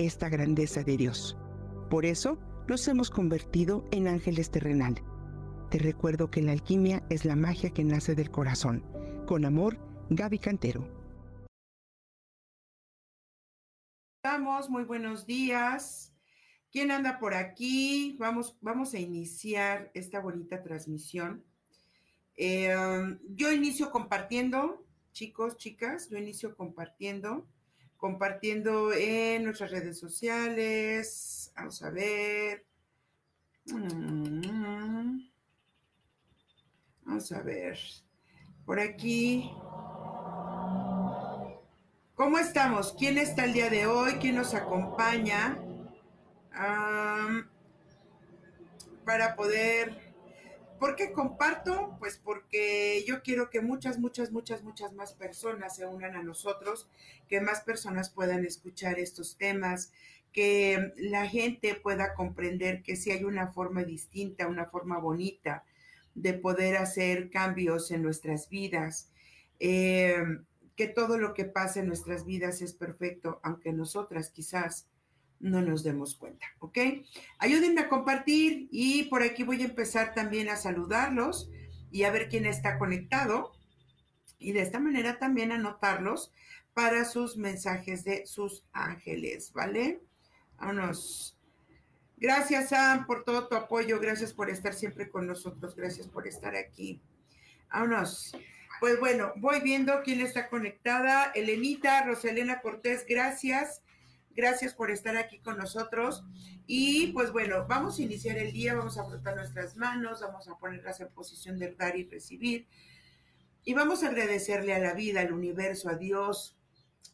esta grandeza de Dios. Por eso nos hemos convertido en ángeles terrenal. Te recuerdo que la alquimia es la magia que nace del corazón. Con amor, Gaby Cantero. Estamos, muy buenos días. ¿Quién anda por aquí? Vamos, vamos a iniciar esta bonita transmisión. Eh, yo inicio compartiendo, chicos, chicas, yo inicio compartiendo compartiendo en nuestras redes sociales. Vamos a ver. Vamos a ver. Por aquí. ¿Cómo estamos? ¿Quién está el día de hoy? ¿Quién nos acompaña? para poder ¿Por qué comparto? Pues porque yo quiero que muchas, muchas, muchas, muchas más personas se unan a nosotros, que más personas puedan escuchar estos temas, que la gente pueda comprender que si hay una forma distinta, una forma bonita de poder hacer cambios en nuestras vidas, eh, que todo lo que pasa en nuestras vidas es perfecto, aunque nosotras quizás no nos demos cuenta, ¿ok? Ayúdenme a compartir y por aquí voy a empezar también a saludarlos y a ver quién está conectado y de esta manera también anotarlos para sus mensajes de sus ángeles, ¿vale? Vámonos. Gracias, Sam, por todo tu apoyo. Gracias por estar siempre con nosotros. Gracias por estar aquí. Vámonos. Pues bueno, voy viendo quién está conectada. Elenita, Roselena Cortés, gracias. Gracias por estar aquí con nosotros. Y pues bueno, vamos a iniciar el día, vamos a frotar nuestras manos, vamos a ponerlas en posición de dar y recibir. Y vamos a agradecerle a la vida, al universo, a Dios,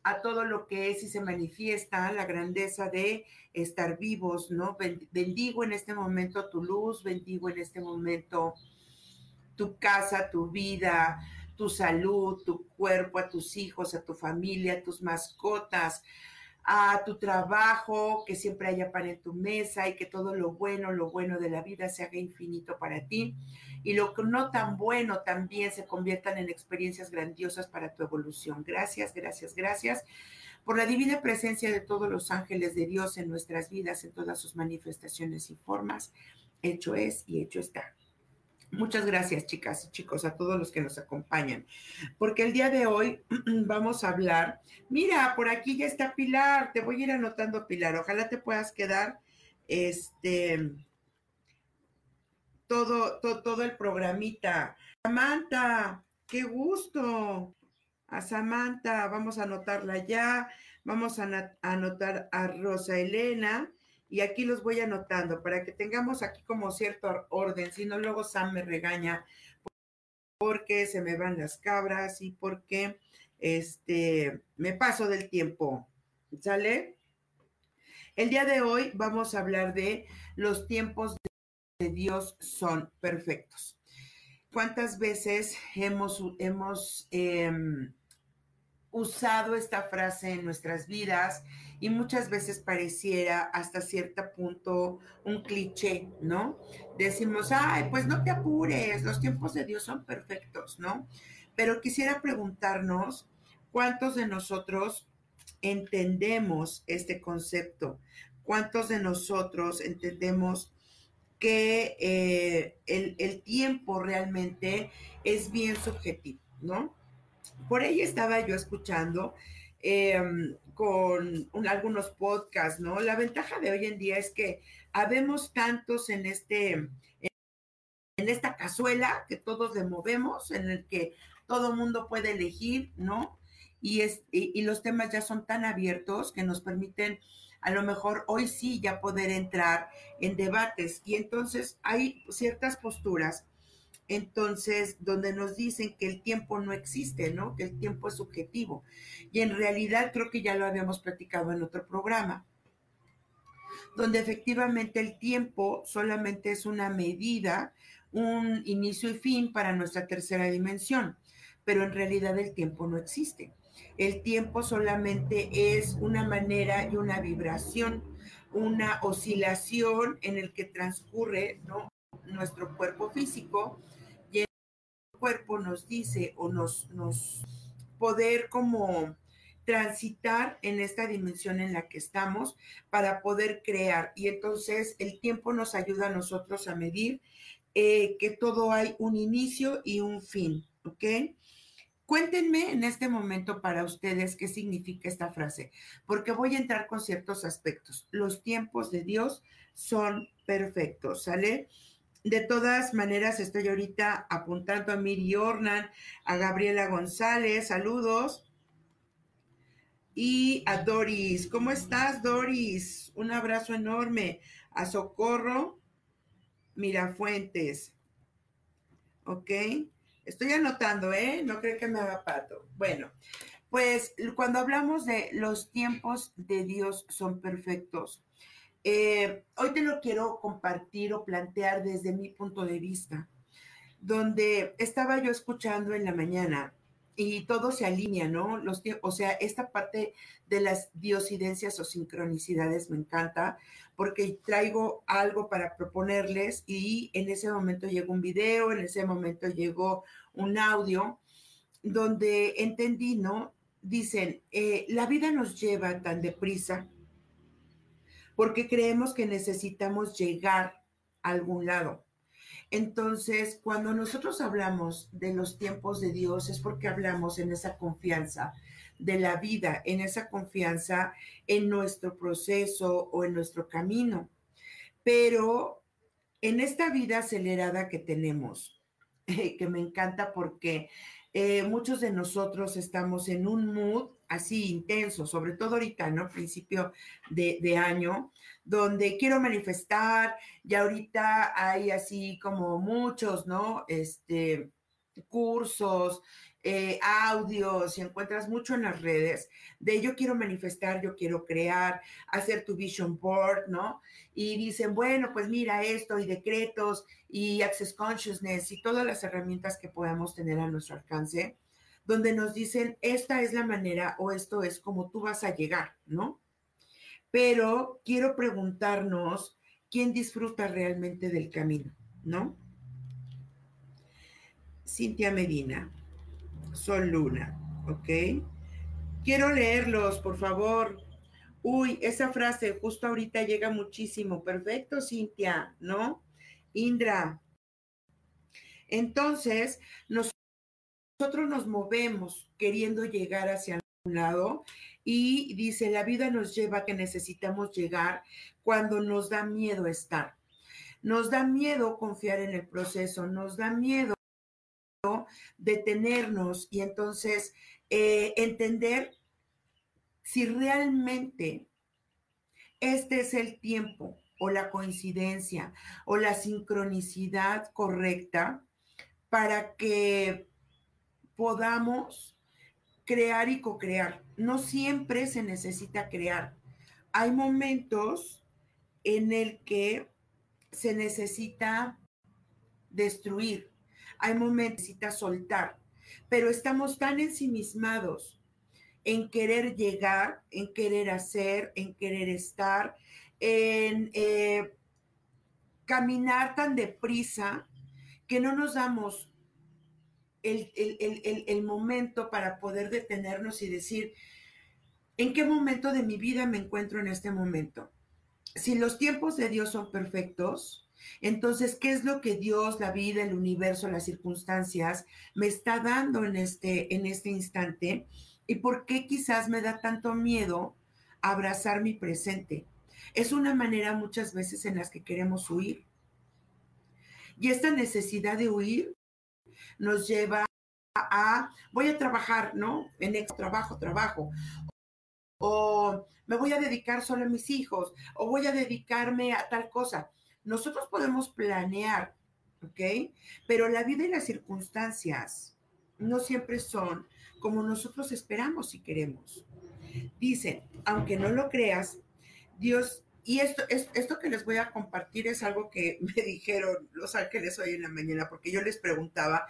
a todo lo que es y se manifiesta, la grandeza de estar vivos, ¿no? Bendigo en este momento tu luz, bendigo en este momento tu casa, tu vida, tu salud, tu cuerpo, a tus hijos, a tu familia, a tus mascotas, a tu trabajo, que siempre haya pan en tu mesa y que todo lo bueno, lo bueno de la vida se haga infinito para ti y lo que no tan bueno también se conviertan en experiencias grandiosas para tu evolución. Gracias, gracias, gracias por la divina presencia de todos los ángeles de Dios en nuestras vidas, en todas sus manifestaciones y formas. Hecho es y hecho está. Muchas gracias, chicas y chicos, a todos los que nos acompañan, porque el día de hoy vamos a hablar. Mira, por aquí ya está Pilar, te voy a ir anotando, Pilar. Ojalá te puedas quedar este todo, todo, todo el programita. Samantha, qué gusto. A Samantha, vamos a anotarla ya. Vamos a anotar a Rosa Elena y aquí los voy anotando para que tengamos aquí como cierto orden, si no luego Sam me regaña porque se me van las cabras y porque este me paso del tiempo. ¿Sale? El día de hoy vamos a hablar de los tiempos de Dios son perfectos. ¿Cuántas veces hemos, hemos em, usado esta frase en nuestras vidas? y muchas veces pareciera hasta cierto punto un cliché, ¿no? Decimos, ay, pues no te apures, los tiempos de Dios son perfectos, ¿no? Pero quisiera preguntarnos, ¿cuántos de nosotros entendemos este concepto? ¿Cuántos de nosotros entendemos que eh, el, el tiempo realmente es bien subjetivo, ¿no? Por ahí estaba yo escuchando Em, con algunos podcasts, ¿no? La ventaja de hoy en día es que habemos tantos en este, en esta cazuela que todos le movemos, en el que todo mundo puede elegir, ¿no? Y, es, y, los temas ya son tan abiertos que nos permiten a lo mejor hoy sí ya poder entrar en debates. Y entonces hay ciertas posturas entonces, donde nos dicen que el tiempo no existe, ¿no? Que el tiempo es subjetivo. Y en realidad creo que ya lo habíamos platicado en otro programa. donde efectivamente el tiempo solamente es una medida, un inicio y fin para nuestra tercera dimensión, pero en realidad el tiempo no existe. El tiempo solamente es una manera y una vibración, una oscilación en el que transcurre nuestro cuerpo físico y el cuerpo nos dice o nos, nos poder como transitar en esta dimensión en la que estamos para poder crear. Y entonces el tiempo nos ayuda a nosotros a medir eh, que todo hay un inicio y un fin, ¿ok? Cuéntenme en este momento para ustedes qué significa esta frase, porque voy a entrar con ciertos aspectos. Los tiempos de Dios son perfectos, ¿sale? De todas maneras, estoy ahorita apuntando a Miri Ornan, a Gabriela González, saludos y a Doris. ¿Cómo estás, Doris? Un abrazo enorme. A Socorro Mirafuentes. ¿Ok? Estoy anotando, ¿eh? No creo que me haga pato. Bueno, pues cuando hablamos de los tiempos de Dios son perfectos, eh, hoy te lo quiero compartir o plantear desde mi punto de vista, donde estaba yo escuchando en la mañana y todo se alinea, ¿no? Los, o sea, esta parte de las diosidencias o sincronicidades me encanta porque traigo algo para proponerles y en ese momento llegó un video, en ese momento llegó un audio donde entendí, ¿no? Dicen, eh, la vida nos lleva tan deprisa porque creemos que necesitamos llegar a algún lado. Entonces, cuando nosotros hablamos de los tiempos de Dios es porque hablamos en esa confianza de la vida, en esa confianza en nuestro proceso o en nuestro camino. Pero en esta vida acelerada que tenemos, que me encanta porque eh, muchos de nosotros estamos en un mood así intenso, sobre todo ahorita, ¿no? Principio de, de año, donde quiero manifestar, y ahorita hay así como muchos, ¿no? Este, cursos, eh, audios y encuentras mucho en las redes de yo quiero manifestar, yo quiero crear, hacer tu vision board, ¿no? Y dicen, bueno, pues mira esto y decretos y access consciousness y todas las herramientas que podamos tener a nuestro alcance, donde nos dicen, esta es la manera o esto es como tú vas a llegar, ¿no? Pero quiero preguntarnos quién disfruta realmente del camino, ¿no? Cintia Medina. Sol Luna, ¿ok? Quiero leerlos, por favor. Uy, esa frase justo ahorita llega muchísimo. Perfecto, Cintia, ¿no? Indra. Entonces, nosotros nos movemos queriendo llegar hacia un lado y dice, la vida nos lleva a que necesitamos llegar cuando nos da miedo estar. Nos da miedo confiar en el proceso, nos da miedo detenernos y entonces eh, entender si realmente este es el tiempo o la coincidencia o la sincronicidad correcta para que podamos crear y co-crear. No siempre se necesita crear. Hay momentos en el que se necesita destruir, hay momentos que necesita soltar, pero estamos tan ensimismados en querer llegar, en querer hacer, en querer estar, en eh, caminar tan deprisa que no nos damos el, el, momento para poder detenernos y decir, ¿en qué momento de mi vida me encuentro en este momento? Si los tiempos de Dios son perfectos, entonces, ¿qué es lo que Dios, la vida, el universo, las circunstancias me está dando en este, en este instante? ¿Y por qué quizás me da tanto miedo abrazar mi presente? Es una manera muchas veces en las que queremos huir. Y esta necesidad de huir nos lleva a, voy a trabajar, ¿no? En ex trabajo, trabajo. O me voy a dedicar solo a mis hijos, o voy a dedicarme a tal cosa. Nosotros podemos planear, ¿ok? Pero la vida y las circunstancias no siempre son como nosotros esperamos y queremos. Dicen, aunque no lo creas, Dios y esto, esto que les voy a compartir es algo que me dijeron los ángeles hoy en la mañana, porque yo les preguntaba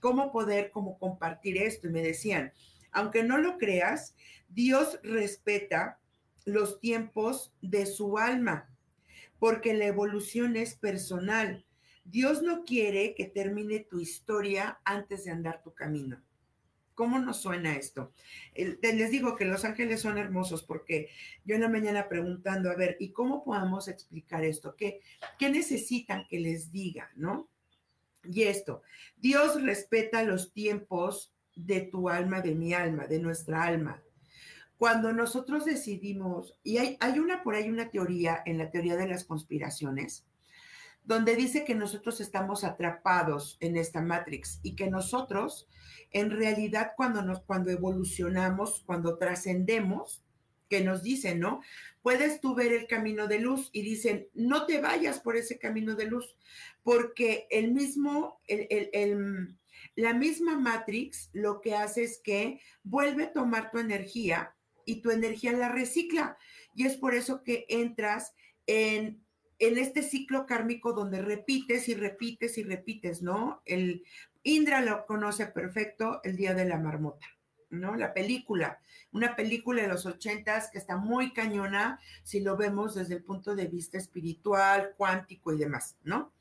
cómo poder como compartir esto y me decían, aunque no lo creas, Dios respeta los tiempos de su alma, porque la evolución es personal. Dios no quiere que termine tu historia antes de andar tu camino. ¿Cómo nos suena esto? les digo que los ángeles son hermosos porque yo en la mañana preguntando, a ver, ¿y cómo podamos explicar esto? ¿Qué, qué necesitan que les diga, no? Y esto, Dios respeta los tiempos de tu alma, de mi alma, de nuestra alma. Cuando nosotros decidimos, y hay, hay una por ahí una teoría en la teoría de las conspiraciones, donde dice que nosotros estamos atrapados en esta Matrix y que nosotros en realidad cuando, nos, cuando evolucionamos, cuando trascendemos, que nos dicen, ¿no? Puedes tú ver el camino de luz y dicen, no te vayas por ese camino de luz, porque el mismo, el, la misma Matrix lo que hace es que vuelve a tomar tu energía y tu energía la recicla. Y es por eso que entras en, en este ciclo kármico donde repites y repites y repites, ¿no? El, Indra lo conoce perfecto, El Día de la Marmota, ¿no? La película, una película de los ochentas que está muy cañona si lo vemos desde el punto de vista espiritual, cuántico y demás, ¿no?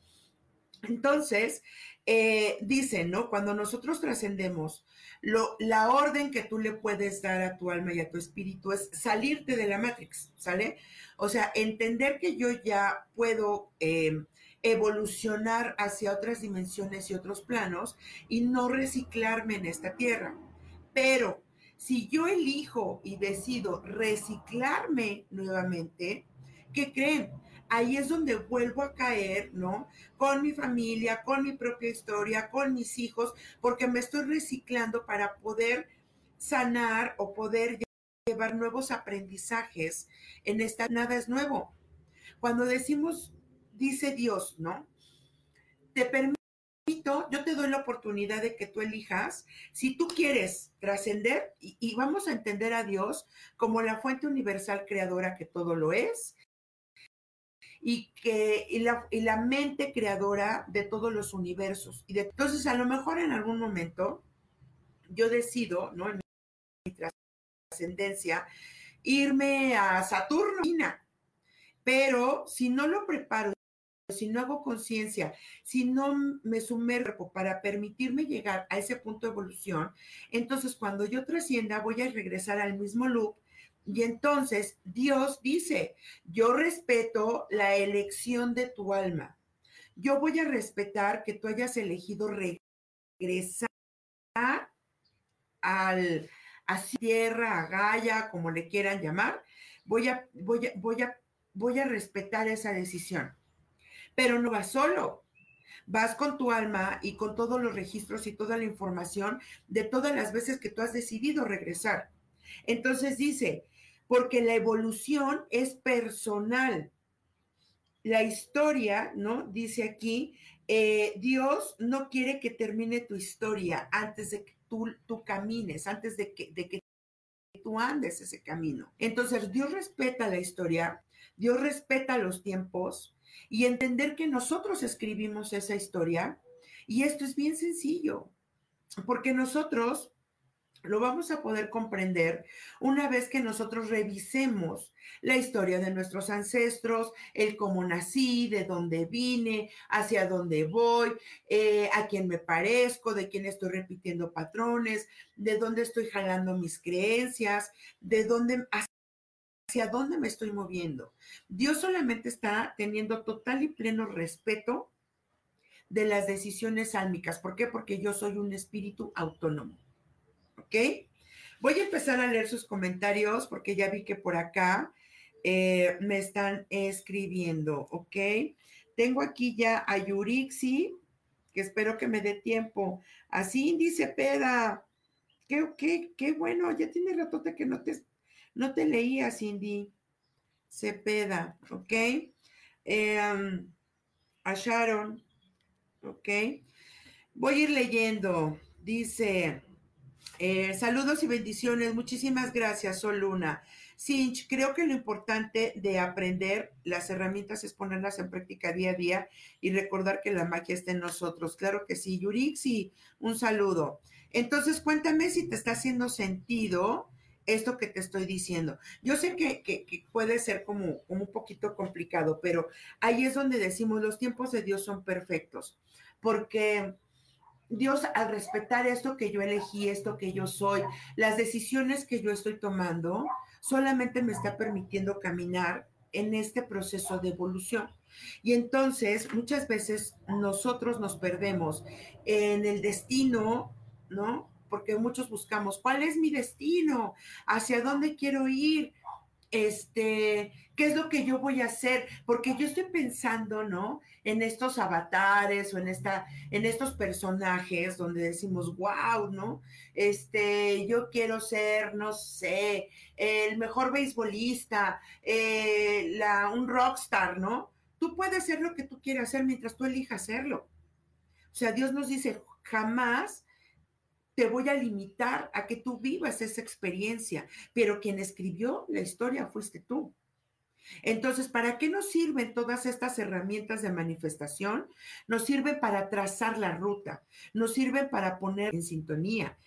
Entonces, eh, dicen, ¿no? Cuando nosotros trascendemos, la orden que tú le puedes dar a tu alma y a tu espíritu es salirte de la Matrix, ¿sale? O sea, entender que yo ya puedo eh, evolucionar hacia otras dimensiones y otros planos y no reciclarme en esta tierra. Pero si yo elijo y decido reciclarme nuevamente, ¿qué creen? Ahí es donde vuelvo a caer, ¿no? Con mi familia, con mi propia historia, con mis hijos, porque me estoy reciclando para poder sanar o poder llevar nuevos aprendizajes en esta nada es nuevo. Cuando decimos dice Dios, ¿no? Te permito, yo te doy la oportunidad de que tú elijas si tú quieres trascender y, vamos a entender a Dios como la fuente universal creadora que todo lo es y que y la, y la, mente creadora de todos los universos. Y de, entonces, a lo mejor en algún momento yo decido, ¿no? En mi trascendencia, irme a Saturno, pero si no lo preparo si no hago conciencia, si no me sumerjo para permitirme llegar a ese punto de evolución, entonces cuando yo trascienda voy a regresar al mismo loop y entonces Dios dice, yo respeto la elección de tu alma. Yo voy a respetar que tú hayas elegido regresar al a tierra, a Gaia, como le quieran llamar. Voy a, voy a, voy a, voy a respetar esa decisión pero no vas solo. Vas con tu alma y con todos los registros y toda la información de todas las veces que tú has decidido regresar. Entonces dice, porque la evolución es personal. La historia, ¿no? Dice aquí, eh, Dios no quiere que termine tu historia antes de que tú, camines, antes de que tú andes ese camino. Entonces, Dios respeta la historia, Dios respeta los tiempos, y entender que nosotros escribimos esa historia. Y esto es bien sencillo, porque nosotros lo vamos a poder comprender una vez que nosotros revisemos la historia de nuestros ancestros, el cómo nací, de dónde vine, hacia dónde voy, eh, a quién me parezco, de quién estoy repitiendo patrones, de dónde estoy jalando mis creencias, de dónde, hacia dónde me estoy moviendo. Dios solamente está teniendo total y pleno respeto de las decisiones álmicas. ¿Por qué? Porque yo soy un espíritu autónomo. ¿Ok? Voy a empezar a leer sus comentarios porque ya vi que por acá eh, me están escribiendo. ¿Ok? Tengo aquí ya a Yurixi, que espero que me dé tiempo. Así dice Peda. Qué, qué, qué bueno, ya tiene ratote que no te no te leía, Cindy Cepeda, ¿ok? Em, a Sharon, ¿ok? Voy a ir leyendo. Dice, eh, saludos y bendiciones. Muchísimas gracias, Sol Luna. Sinch, creo que lo importante de aprender las herramientas es ponerlas en práctica día a día y recordar que la magia está en nosotros. Claro que sí, Yurixi, un saludo. Entonces, cuéntame si te está haciendo sentido esto que te estoy diciendo. Yo sé que, puede ser como, como, un poquito complicado, pero ahí es donde decimos, los tiempos de Dios son perfectos, porque Dios al respetar esto que yo elegí, esto que yo soy, las decisiones que yo estoy tomando, solamente me está permitiendo caminar en este proceso de evolución. Y entonces muchas veces nosotros nos perdemos en el destino, ¿no? Porque muchos buscamos, ¿cuál es mi destino? ¿Hacia dónde quiero ir? Este, ¿qué es lo que yo voy a hacer? Porque yo estoy pensando, ¿no? En estos avatares o en esta, en estos personajes donde decimos, wow, ¿no? Este, yo quiero ser, no sé, el mejor beisbolista, eh, la, un rockstar, ¿no? Tú puedes ser lo que tú quieras hacer mientras tú elijas hacerlo. O sea, Dios nos dice, jamás te voy a limitar a que tú vivas esa experiencia, pero quien escribió la historia fuiste tú. Entonces, ¿para qué nos sirven todas estas herramientas de manifestación? Nos sirven para trazar la ruta, nos sirven para poner en sintonía,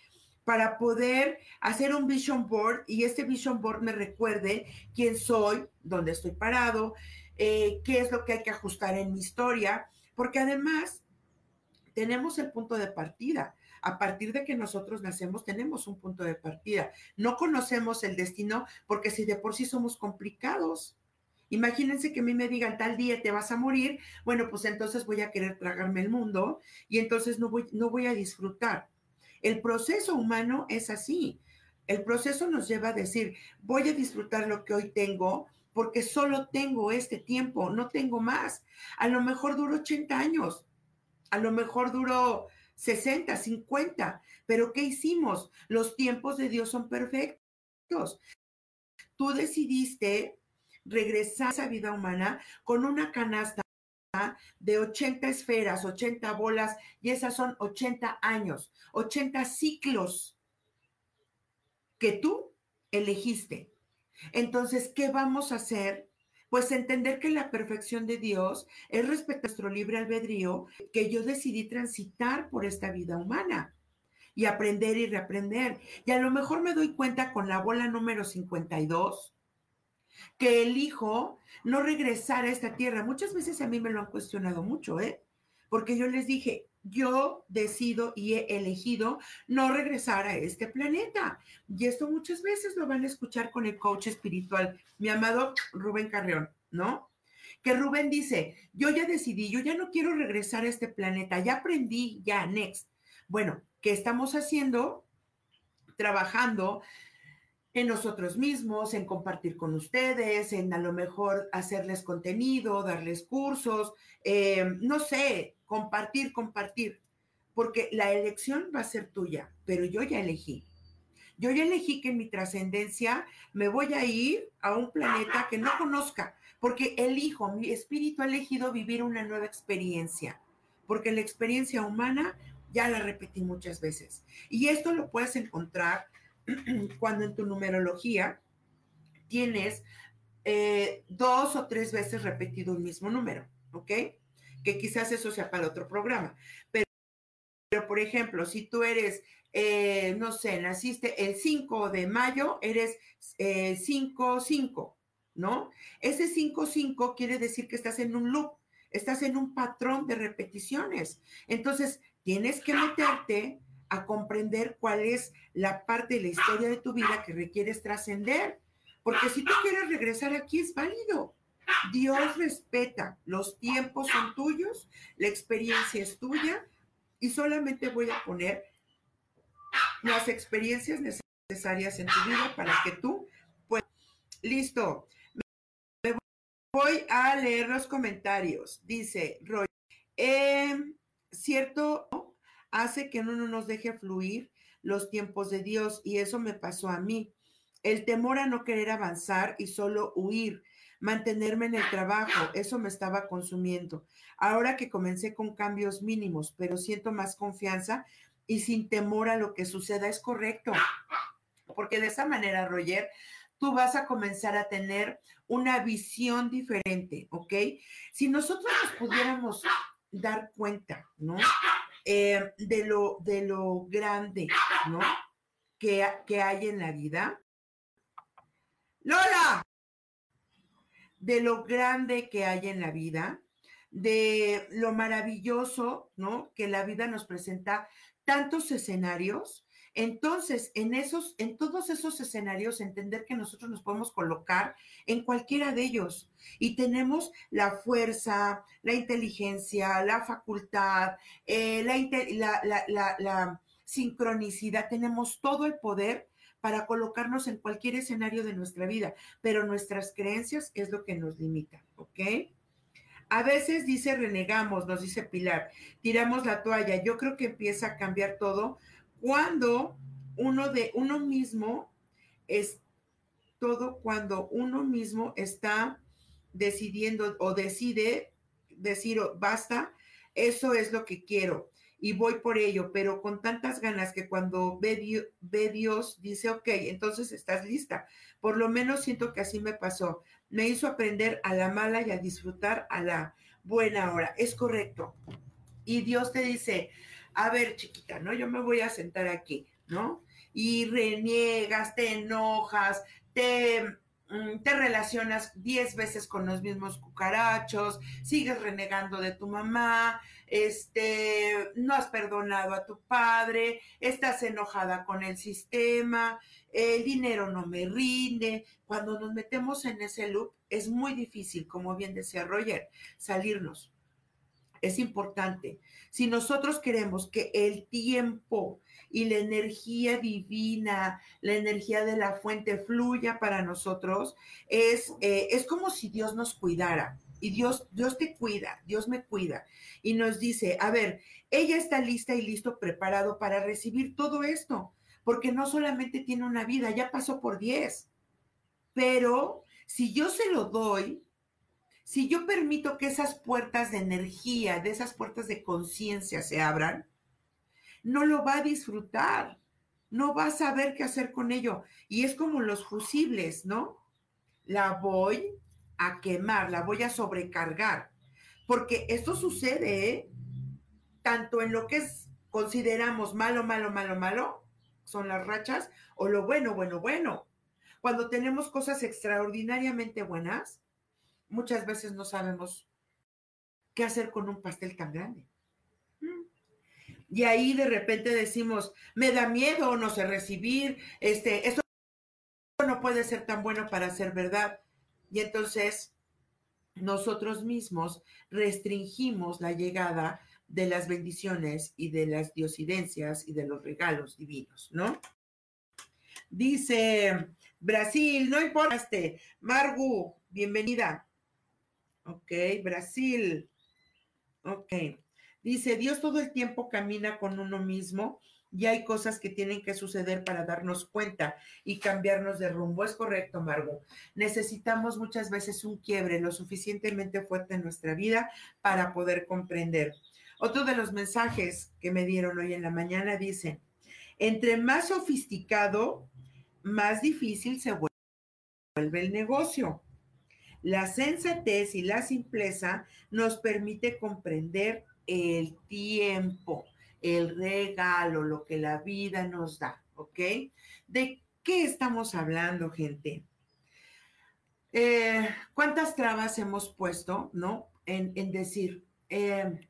para poder hacer un vision board y este vision board me recuerde quién soy, dónde estoy parado, eh, qué es lo que hay que ajustar en mi historia, porque además tenemos el punto de partida a partir de que nosotros nacemos tenemos un punto de partida. No conocemos el destino porque si de por sí somos complicados. Imagínense que a mí me digan tal día te vas a morir, bueno, pues entonces voy a querer tragarme el mundo y entonces no voy, no voy a disfrutar. El proceso humano es así. El proceso nos lleva a decir, voy a disfrutar lo que hoy tengo porque solo tengo este tiempo, no tengo más. A lo mejor duro 80 años, a lo mejor duro 60, 50. Pero ¿qué hicimos? Los tiempos de Dios son perfectos. Tú decidiste regresar a esa vida humana con una canasta de 80 esferas, 80 bolas, y esas son 80 años, 80 ciclos que tú elegiste. Entonces, ¿qué vamos a hacer pues entender que la perfección de Dios es respetar nuestro libre albedrío, que yo decidí transitar por esta vida humana y aprender y reaprender. Y a lo mejor me doy cuenta con la bola número 52 que elijo no regresar a esta tierra. Muchas veces a mí me lo han cuestionado mucho, ¿eh? Porque yo les dije, yo decido y he elegido no regresar a este planeta. Y esto muchas veces lo van a escuchar con el coach espiritual, mi amado Rubén Carreón, ¿no? Que Rubén dice, yo ya decidí, yo ya no quiero regresar a este planeta, ya aprendí, ya, next. Bueno, ¿qué estamos haciendo? Trabajando en nosotros mismos, en compartir con ustedes, en a lo mejor hacerles contenido, darles cursos, eh, no sé, compartir, compartir, porque la elección va a ser tuya, pero yo ya elegí. Yo ya elegí que en mi trascendencia me voy a ir a un planeta que no conozca, porque elijo, mi espíritu ha elegido vivir una nueva experiencia, porque la experiencia humana ya la repetí muchas veces. Y esto lo puedes encontrar cuando en tu numerología tienes eh, dos o tres veces repetido un mismo número, ¿ok? Que quizás eso sea para otro programa. Pero, pero por ejemplo, si tú eres, eh, no sé, naciste el 5 de mayo, eres 5-5, eh, ¿no? Ese 5-5 quiere decir que estás en un loop, estás en un patrón de repeticiones. Entonces, tienes que meterte a comprender cuál es la parte de la historia de tu vida que requieres trascender. Porque si tú quieres regresar aquí es válido. Dios respeta, los tiempos son tuyos, la experiencia es tuya y solamente voy a poner las experiencias necesarias en tu vida para que tú puedas. Listo. Me voy a leer los comentarios. Dice Roy, em, cierto, hace que uno no nos deje fluir los tiempos de Dios y eso me pasó a mí. El temor a no querer avanzar y solo huir mantenerme en el trabajo, eso me estaba consumiendo. Ahora que comencé con cambios mínimos, pero siento más confianza y sin temor a lo que suceda, es correcto. Porque de esa manera, Roger, tú vas a comenzar a tener una visión diferente, ¿ok? Si nosotros nos pudiéramos dar cuenta, ¿no? Eh, de, lo, de lo grande, ¿no? Que, que hay en la vida. Lola, de lo grande que hay en la vida, de lo maravilloso, ¿no? Que la vida nos presenta tantos escenarios. Entonces, en esos, en todos esos escenarios, entender que nosotros nos podemos colocar en cualquiera de ellos y tenemos la fuerza, la inteligencia, la facultad, eh, la, la sincronicidad, tenemos todo el poder para colocarnos en cualquier escenario de nuestra vida, pero nuestras creencias es lo que nos limita, ¿ok? A veces dice renegamos, nos dice Pilar, tiramos la toalla. Yo creo que empieza a cambiar todo cuando uno de uno mismo es todo cuando uno mismo está decidiendo o decide decir oh, basta, eso es lo que quiero y voy por ello, pero con tantas ganas que cuando ve, Dios, dice, ok, entonces estás lista. Por lo menos siento que así me pasó. Me hizo aprender a la mala y a disfrutar a la buena hora. Es correcto. Y Dios te dice, a ver, chiquita, ¿no? Yo me voy a sentar aquí, ¿no? Y reniegas, te enojas, te te relacionas diez veces con los mismos cucarachos, sigues renegando de tu mamá, este, no has perdonado a tu padre, estás enojada con el sistema, el dinero no me rinde. Cuando nos metemos en ese loop es muy difícil, como bien decía Roger, salirnos. Es importante. Si nosotros queremos que el tiempo y la energía divina, la energía de la fuente fluya para nosotros, es, eh, es como si Dios nos cuidara y Dios, Dios te cuida, Dios me cuida. Y nos dice, a ver, ella está lista y listo, preparado para recibir todo esto, porque no solamente tiene una vida, ya pasó por diez. Pero si yo se lo doy, si yo permito que esas puertas de energía, de esas puertas de conciencia se abran, no lo va a disfrutar, no va a saber qué hacer con ello. Y es como los fusibles, ¿no? La voy a quemar, la voy a sobrecargar. Porque esto sucede ¿eh? tanto en lo que es, consideramos malo, malo, malo, malo, son las rachas, o lo bueno, bueno, bueno. Cuando tenemos cosas extraordinariamente buenas, muchas veces no sabemos qué hacer con un pastel tan grande. Y ahí de repente decimos, me da miedo, no sé recibir, este, esto no puede ser tan bueno para ser verdad. Y entonces nosotros mismos restringimos la llegada de las bendiciones y de las diosidencias y de los regalos divinos, ¿no? Dice Brasil, no importa, este, Margu, bienvenida. Ok, Brasil. Ok. Dice, Dios todo el tiempo camina con uno mismo y hay cosas que tienen que suceder para darnos cuenta y cambiarnos de rumbo. Es correcto, Margo. Necesitamos muchas veces un quiebre lo suficientemente fuerte en nuestra vida para poder comprender. Otro de los mensajes que me dieron hoy en la mañana dice, entre más sofisticado, más difícil se vuelve el negocio. La sensatez y la simpleza nos permite comprender el tiempo el regalo, lo que la vida nos da, ¿ok? ¿De qué estamos hablando, gente? Eh, ¿Cuántas trabas hemos puesto, no? En, decir, eh,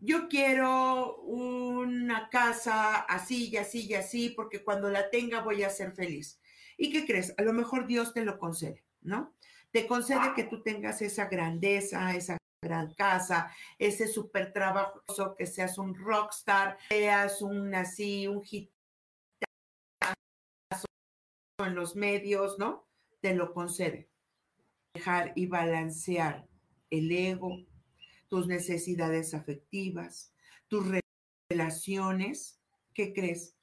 yo quiero una casa así y así y así, porque cuando la tenga voy a ser feliz. ¿Y qué crees? A lo mejor Dios te lo concede, ¿no? Te concede que tú tengas esa grandeza, esa gran casa, ese súper trabajoso, que seas un rockstar, seas un así, un hit en los medios, ¿no? Te lo concede. Dejar y balancear el ego, tus necesidades afectivas, tus relaciones, ¿qué crees?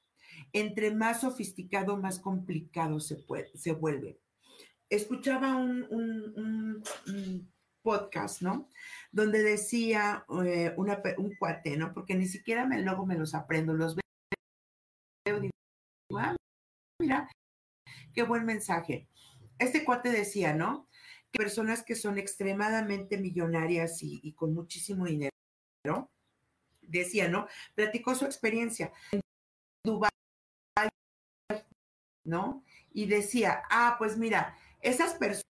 Entre más sofisticado, más complicado se, puede, se vuelve. Escuchaba un podcast, ¿no? Donde decía eh, un cuate, ¿no? Porque ni siquiera me, luego me los aprendo, los veo, ah, mira, qué buen mensaje. Este cuate decía, ¿no? Que personas que son extremadamente millonarias y, con muchísimo dinero, ¿no? Decía, ¿no? Platicó su experiencia en Dubái, ¿no? Y decía, ah, pues mira, esas personas,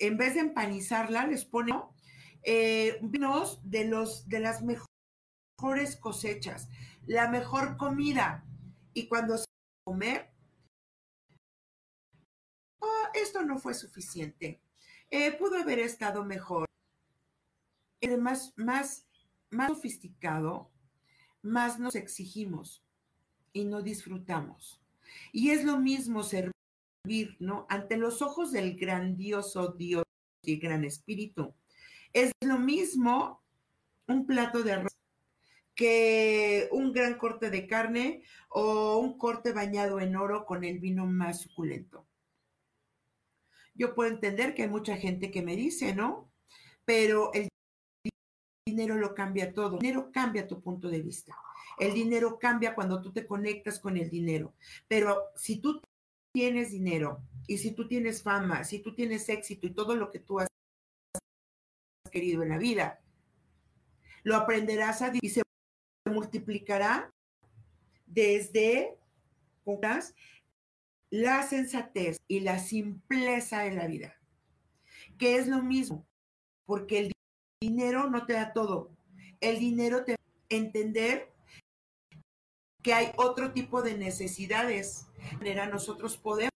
en vez de empanizarla, les ponen eh, vinos de, los, de las mejores cosechas, la mejor comida. Y cuando se comer, oh, esto no fue suficiente. Eh, pudo haber estado mejor. Además, más, más sofisticado, más nos exigimos y no disfrutamos. Y es lo mismo servir, Ante los ojos del grandioso Dios y gran Espíritu. Es lo mismo un plato de arroz que un gran corte de carne o un corte bañado en oro con el vino más suculento. Yo puedo entender que hay mucha gente que me dice, ¿no? Pero el dinero lo cambia todo. El dinero cambia tu punto de vista. El dinero cambia cuando tú te conectas con el dinero. Pero si tú tienes dinero y si tú tienes fama, si tú tienes éxito y todo lo que tú has querido en la vida, lo aprenderás a y se multiplicará desde la sensatez y la simpleza de la vida, que es lo mismo, porque el dinero no te da todo, el dinero te entender que hay otro tipo de necesidades que nosotros podemos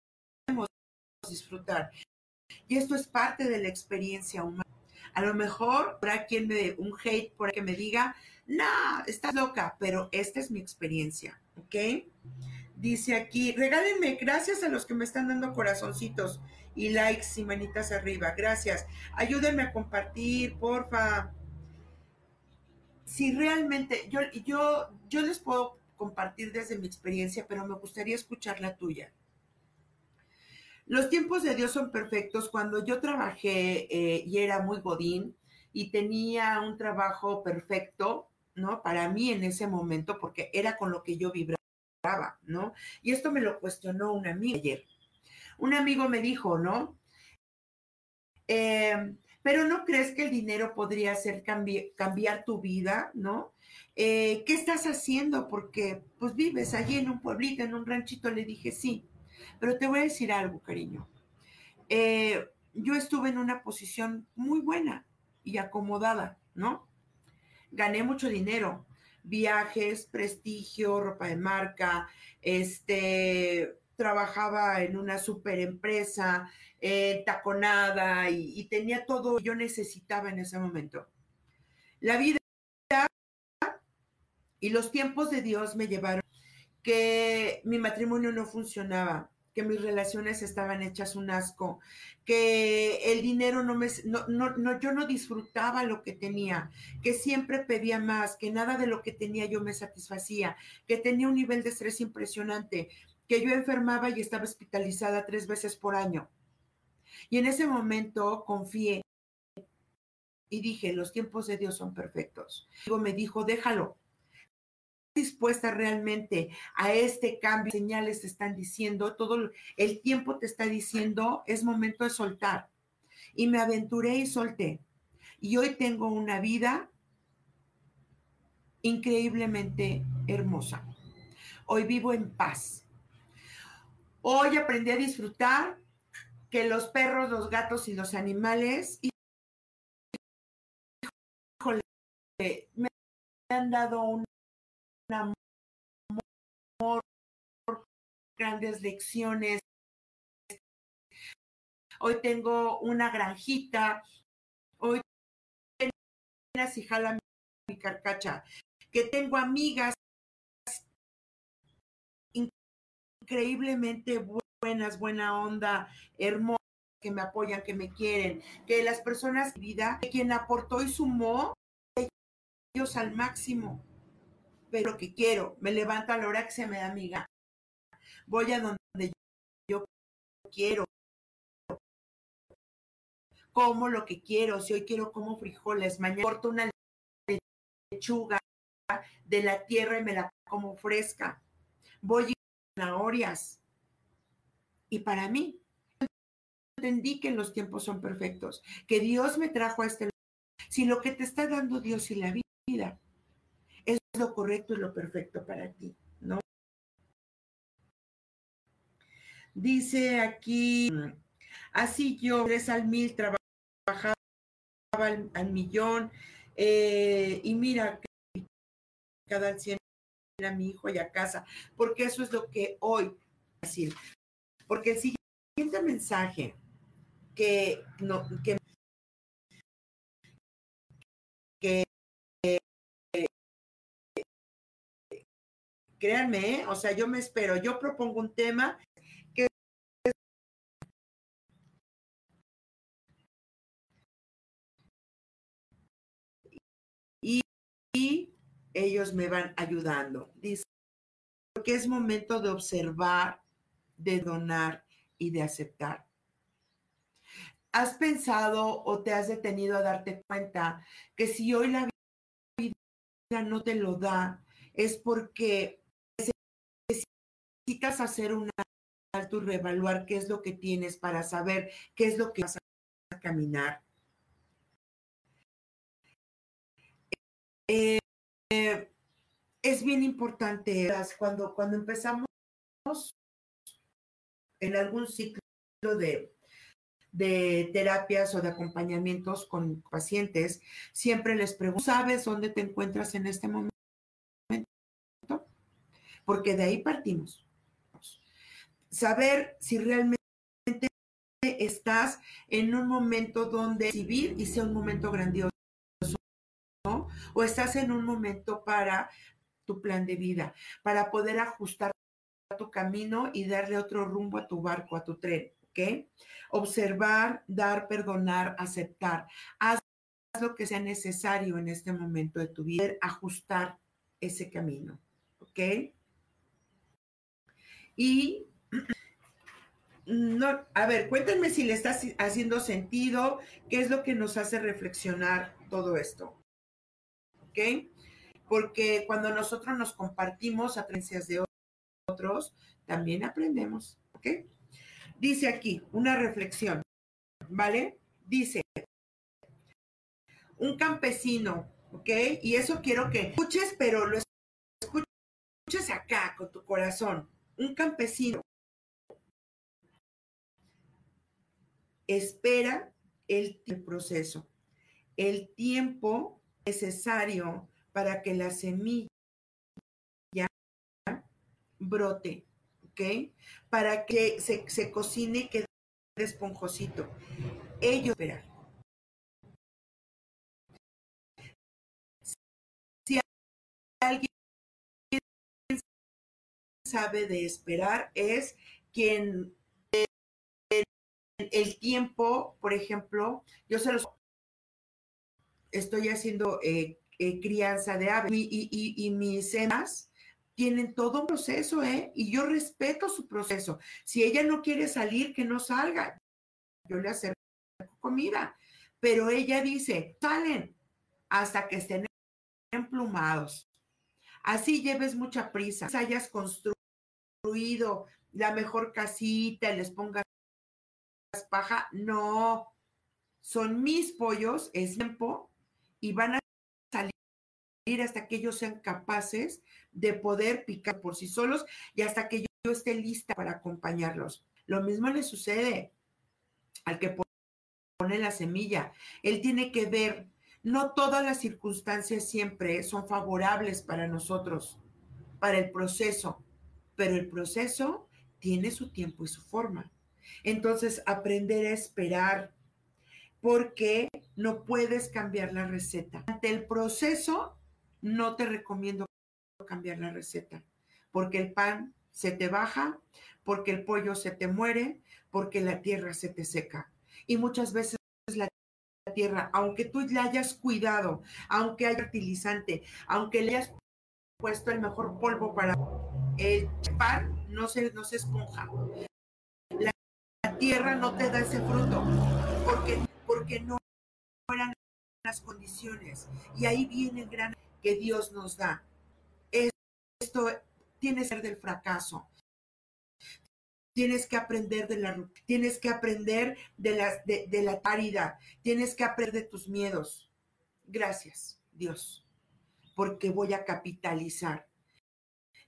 disfrutar. Y esto es parte de la experiencia humana. A lo mejor habrá quien me, un hate por que me diga, no, estás loca, pero esta es mi experiencia, ¿ok? Dice aquí, regálenme, gracias a los que me están dando corazoncitos y likes y manitas arriba, gracias. Ayúdenme a compartir, porfa. Si realmente, yo, yo, yo les puedo compartir desde mi experiencia, pero me gustaría escuchar la tuya. Los tiempos de Dios son perfectos. Cuando yo trabajé eh, y era muy godín y tenía un trabajo perfecto, ¿no? Para mí en ese momento, porque era con lo que yo vibraba, ¿no? Y esto me lo cuestionó un amigo ayer. Un amigo me dijo, ¿no? Em, pero no crees que el dinero podría hacer cambiar tu vida, ¿no? Eh, ¿Qué estás haciendo? Porque pues vives allí en un pueblito, en un ranchito, le dije sí. Pero te voy a decir algo, cariño. Eh, yo estuve en una posición muy buena y acomodada, ¿no? Gané mucho dinero, viajes, prestigio, ropa de marca, este, trabajaba en una super empresa, eh, taconada y, tenía todo que yo necesitaba en ese momento. La vida y los tiempos de Dios me llevaron que mi matrimonio no funcionaba, que mis relaciones estaban hechas un asco, que el dinero no me, no, no, yo no disfrutaba lo que tenía, que siempre pedía más, que nada de lo que tenía yo me satisfacía, que tenía un nivel de estrés impresionante, que yo enfermaba y estaba hospitalizada tres veces por año. Y en ese momento confié y dije, los tiempos de Dios son perfectos. Digo, me dijo, déjalo, dispuesta realmente a este cambio, señales te están diciendo, todo el tiempo te está diciendo, es momento de soltar. Y me aventuré y solté. Y hoy tengo una vida increíblemente hermosa. Hoy vivo en paz. Hoy aprendí a disfrutar que los perros, los gatos y los animales me han dado un amor, grandes lecciones. Hoy tengo una granjita, hoy y jala mi carcacha, que tengo amigas increíblemente buenas, buena onda, hermosas, que me apoyan, que me quieren, que las personas vida, quien aportó y sumó ellos al máximo. Pero lo que quiero, me levanto a la hora que se me da mi gana, voy a donde yo quiero, como lo que quiero, si hoy quiero como frijoles, mañana corto una lechuga de la tierra y me la como fresca, voy zanahorias, Y para mí, entendí que los tiempos son perfectos, que Dios me trajo a este lugar. Si lo que te está dando Dios y la vida es lo correcto y lo perfecto para ti, ¿no? Dice aquí, así yo tres al mil trabajaba al, millón eh, y mira cada cien a mi hijo y a casa, porque eso es lo que hoy decir. Porque el siguiente mensaje que, no, que, créanme, ¿eh? o sea, yo me espero, yo propongo un tema que y ellos me van ayudando. Dice, porque es momento de observar, de donar y de aceptar. ¿Has pensado o te has detenido a darte cuenta que si hoy la vida no te lo da, es porque necesitas hacer un alto y reevaluar qué es lo que tienes para saber qué es lo que vas a caminar? Eh, es bien importante cuando, cuando empezamos en algún ciclo de de terapias o de acompañamientos con pacientes, siempre les pregunto, ¿sabes dónde te encuentras en este momento? Porque de ahí partimos. Saber si realmente estás en un momento donde vivir y sea un momento grandioso. O estás en un momento para tu plan de vida, para poder ajustar tu camino y darle otro rumbo a tu barco, a tu tren. ¿ok? Observar, dar, perdonar, aceptar. Haz lo que sea necesario en este momento de tu vida, ajustar ese camino, ¿ok? Y no, a ver, cuéntenme si le está haciendo sentido, qué es lo que nos hace reflexionar todo esto, ¿ok? Porque cuando nosotros nos compartimos a creencias de otros, también aprendemos, ¿ok? Dice aquí, una reflexión, ¿vale? Dice, un campesino, ¿ok? Y eso quiero que escuches, pero lo escuches acá con tu corazón. Un campesino espera el, proceso, el tiempo necesario para que la semilla brote, ¿ok? Para que se, cocine y quede esponjosito. Ellos esperar. Si alguien sabe de esperar, es quien el tiempo, por ejemplo, yo se los estoy haciendo eh, eh, crianza de aves y, mis emas tienen todo un proceso, ¿eh? Y yo respeto su proceso. Si ella no quiere salir, que no salga. Yo le acerco comida. Pero ella dice, salen hasta que estén emplumados. Así lleves mucha prisa, hayas construido la mejor casita, les pongas paja. No, son mis pollos, es tiempo y van a hasta que ellos sean capaces de poder picar por sí solos y hasta que yo esté lista para acompañarlos. Lo mismo le sucede al que pone la semilla. Él tiene que ver, no todas las circunstancias siempre son favorables para nosotros, para el proceso, pero el proceso tiene su tiempo y su forma. Entonces, aprender a esperar, porque no puedes cambiar la receta. Ante el proceso, no te recomiendo cambiar la receta, porque el pan se te baja, porque el pollo se te muere, porque la tierra se te seca. Y muchas veces la tierra, aunque tú la hayas cuidado, aunque haya fertilizante, aunque le hayas puesto el mejor polvo para el pan, no se, no se esponja. La, tierra no te da ese fruto, porque, porque no eran las condiciones. Y ahí viene el gran que Dios nos da. Esto tiene que ser del fracaso. tienes que aprender de la tienes que aprender de, las, de, la caridad, tienes que aprender de tus miedos. Gracias, Dios, porque voy a capitalizar.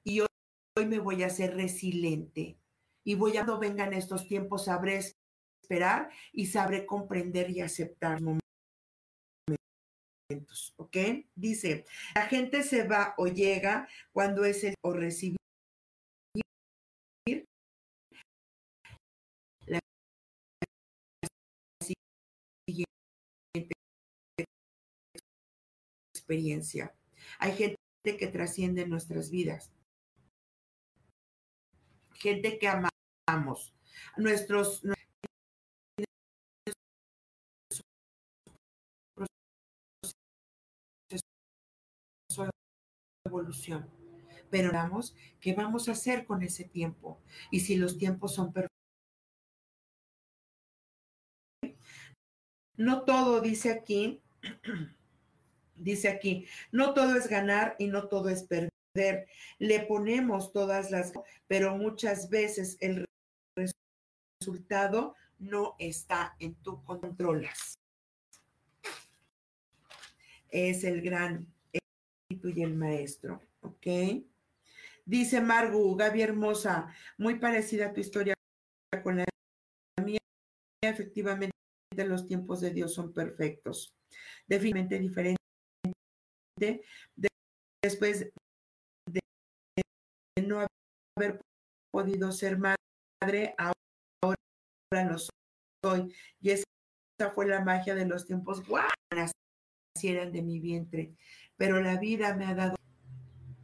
Y hoy, me voy a hacer resiliente. Y voy a, cuando vengan estos tiempos, sabré esperar y sabré comprender y aceptar momentos. ¿Ok? Dice, la gente se va o llega cuando es el o recibir experiencia. Hay gente que trasciende nuestras vidas. Gente que amamos. Nuestros evolución. Pero vamos, ¿qué vamos a hacer con ese tiempo? Y si los tiempos son perfectos. No todo, dice aquí, Dice aquí, no todo es ganar y no todo es perder. Le ponemos todas las, pero muchas veces el resultado no está en tu controlas. Es el gran y el maestro, ¿ok? Dice Margu, Gaby Hermosa, muy parecida a tu historia con la mía. Efectivamente, los tiempos de Dios son perfectos. Definitivamente diferentes de, después de, no haber podido ser madre, ahora lo soy. Y esa fue la magia de los tiempos. ¡Guau! Nacieran de mi vientre. Pero la vida me ha dado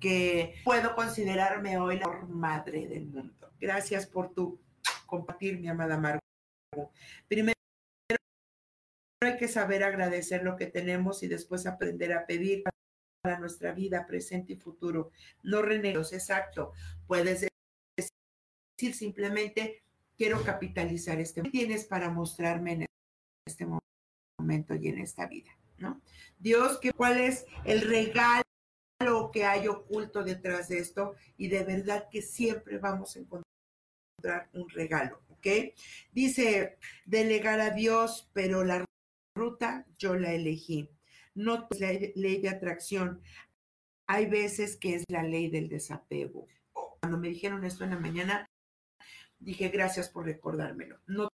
que puedo considerarme hoy la madre del mundo. Gracias por tu compartir, mi amada Margot. Primero hay que saber agradecer lo que tenemos y después aprender a pedir para nuestra vida presente y futuro. No reneros, exacto. Puedes decir simplemente, quiero capitalizar este. ¿Qué tienes para mostrarme en este momento y en esta vida? ¿No? Dios, ¿cuál es el regalo que hay oculto detrás de esto? Y de verdad que siempre vamos a encontrar un regalo, ¿ok? Dice, delegar a Dios, pero la ruta yo la elegí no es la ley de atracción. Hay veces que es la ley del desapego. Cuando me dijeron esto en la mañana, dije gracias por recordármelo. No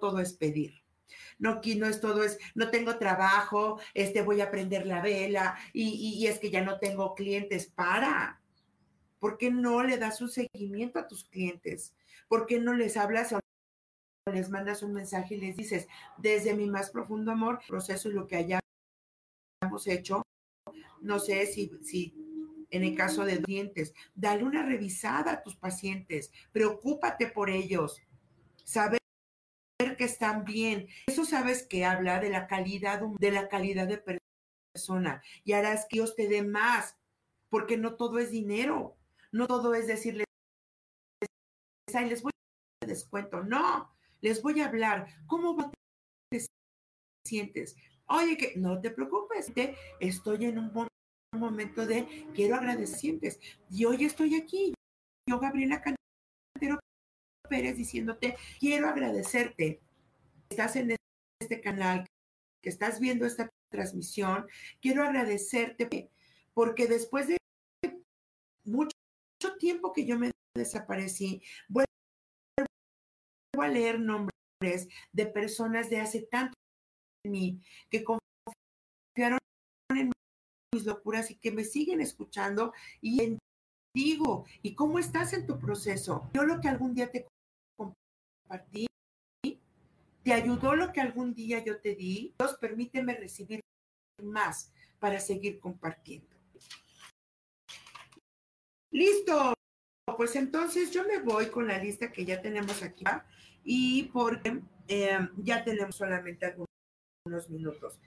todo es pedir. No, no es todo, es, no tengo trabajo, este, voy a prender la vela y, y, es que ya no tengo clientes. Para. ¿Por qué no le das un seguimiento a tus clientes? ¿Por qué no les hablas o les mandas un mensaje y les dices, desde mi más profundo amor, proceso y lo que haya hemos hecho, no sé si, si en el caso de dientes, dale una revisada a tus pacientes, preocúpate por ellos, saber que están bien. Eso sabes que habla de la calidad, de la calidad de persona y harás que Dios te dé más, porque no todo es dinero, no todo es decirles, les voy a descuento, no, les voy a hablar, ¿cómo te sientes? Oye, que no te preocupes, estoy en un momento de quiero agradecientes. Y hoy estoy aquí, yo, Gabriela Cantero Pérez, diciéndote, quiero agradecerte. Estás en este canal, que estás viendo esta transmisión, quiero agradecerte porque después de mucho, tiempo que yo me desaparecí, vuelvo a leer nombres de personas de hace tanto mí, que confiaron en mis locuras y que me siguen escuchando y digo, ¿y cómo estás en tu proceso? Yo lo que algún día te compartí, ¿te ayudó lo que algún día yo te di? Dios, permíteme recibir más para seguir compartiendo. Listo. Pues entonces yo me voy con la lista que ya tenemos aquí y porque eh, ya tenemos solamente algunos unos minutos.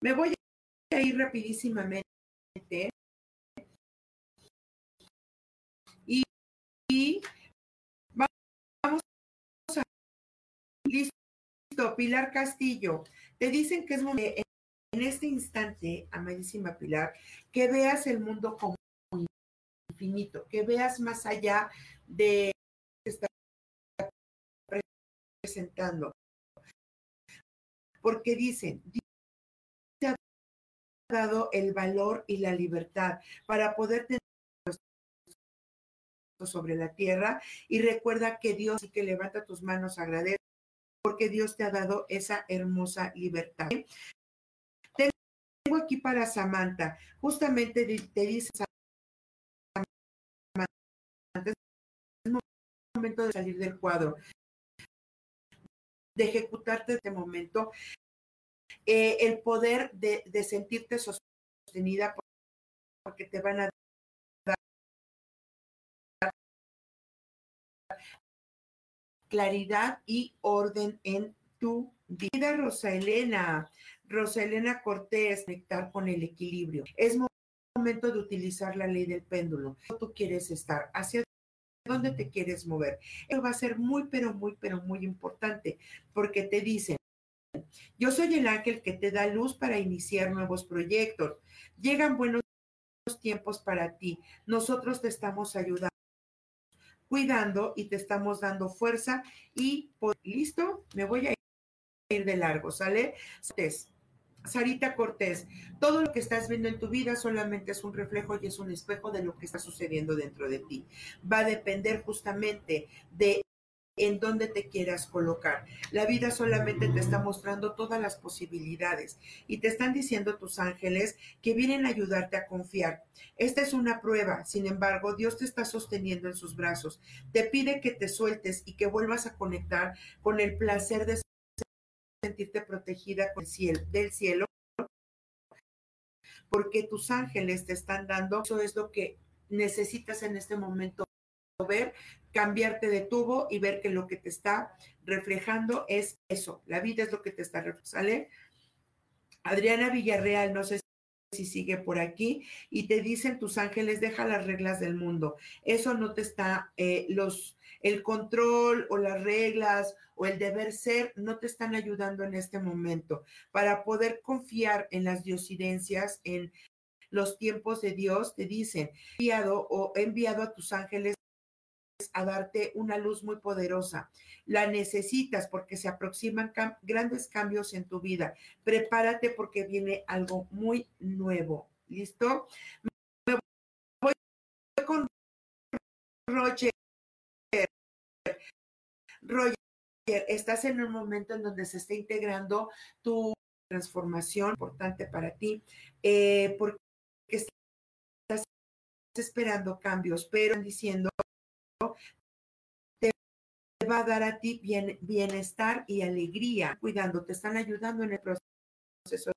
Me voy a ir rapidísimamente y listo Pilar Castillo te dicen que es momento en este instante amadísima Pilar que veas el mundo como infinito que veas más allá de está presentando. Porque dicen, Dios te ha dado el valor y la libertad para poder tener sobre la tierra y recuerda que Dios y que levanta tus manos agradece porque Dios te ha dado esa hermosa libertad. Tengo aquí para Samantha, justamente te dice Samantha, es momento de salir del cuadro, de ejecutarte este momento, eh, el poder de, de sentirte sostenida porque te van a claridad y orden en tu vida, Rosa Elena. Rosa Elena Cortés, conectar con el equilibrio. Es momento de utilizar la ley del péndulo. Tú quieres estar hacia dónde te quieres mover. Eso va a ser muy, pero muy, pero muy importante porque te dicen, yo soy el ángel que te da luz para iniciar nuevos proyectos. Llegan buenos tiempos para ti. Nosotros te estamos ayudando cuidando y te estamos dando fuerza y listo, me voy a ir de largo, ¿sale? Sarita Cortés, todo lo que estás viendo en tu vida solamente es un reflejo y es un espejo de lo que está sucediendo dentro de ti. Va a depender justamente de en dónde te quieras colocar. La vida solamente te está mostrando todas las posibilidades y te están diciendo tus ángeles que vienen a ayudarte a confiar. Esta es una prueba, sin embargo, Dios te está sosteniendo en sus brazos. Te pide que te sueltes y que vuelvas a conectar con el placer de sentirte protegida el cielo, del cielo, porque tus ángeles te están dando, eso es lo que necesitas en este momento ver, cambiarte de tubo y ver que lo que te está reflejando es eso. La vida es lo que te está reflejando. Adriana Villarreal, no sé si sigue por aquí, y te dicen tus ángeles, deja las reglas del mundo. Eso no te está, eh, los, el control o las reglas o el deber ser no te están ayudando en este momento para poder confiar en las diosidencias, en los tiempos de Dios, te dicen, enviado o enviado a tus ángeles a darte una luz muy poderosa. La necesitas porque se aproximan grandes cambios en tu vida. Prepárate porque viene algo muy nuevo. ¿Listo? Me voy con Roger. Roger, estás en un momento en donde se está integrando tu transformación importante para ti, eh, porque estás esperando cambios, pero diciendo va a dar a ti bien, bienestar y alegría, cuidando, te están ayudando en el proceso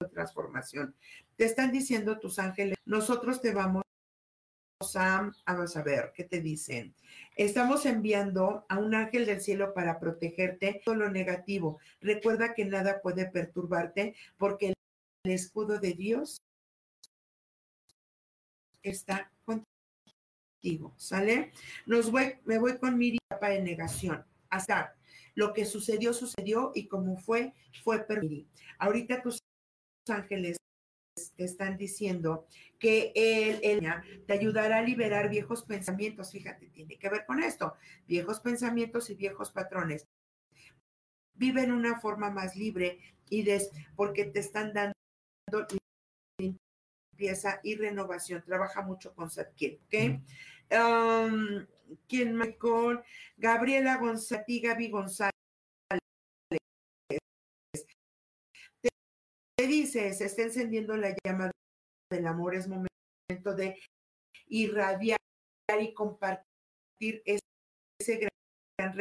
de transformación. Te están diciendo tus ángeles, nosotros te vamos a, vamos a ver, ¿qué te dicen? Estamos enviando a un ángel del cielo para protegerte todo lo negativo. Recuerda que nada puede perturbarte porque el escudo de Dios está contigo ¿sale? Nos voy, me voy con mi etapa de negación. Hasta lo que sucedió, sucedió y como fue, fue permitido. Ahorita tus ángeles te están diciendo que él, él, te ayudará a liberar viejos pensamientos. Fíjate, tiene que ver con esto. Viejos pensamientos y viejos patrones. Vive en una forma más libre y des, porque te están dando limpieza y renovación. Trabaja mucho con Satkiel, ¿ok? Um, ¿Quién me con? Gabriela González, Gaby González. Te, dice, se está encendiendo la llama del amor, es momento de irradiar y compartir ese gran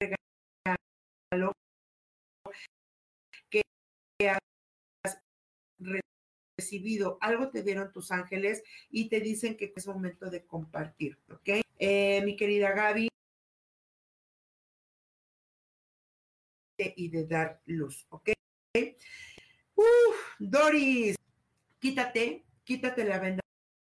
regalo que has recibido, algo te dieron tus ángeles y te dicen que es momento de compartir, ¿ok? Eh, mi querida Gaby. Y de dar luz, ¿ok? Uf, Doris, quítate, quítate la venda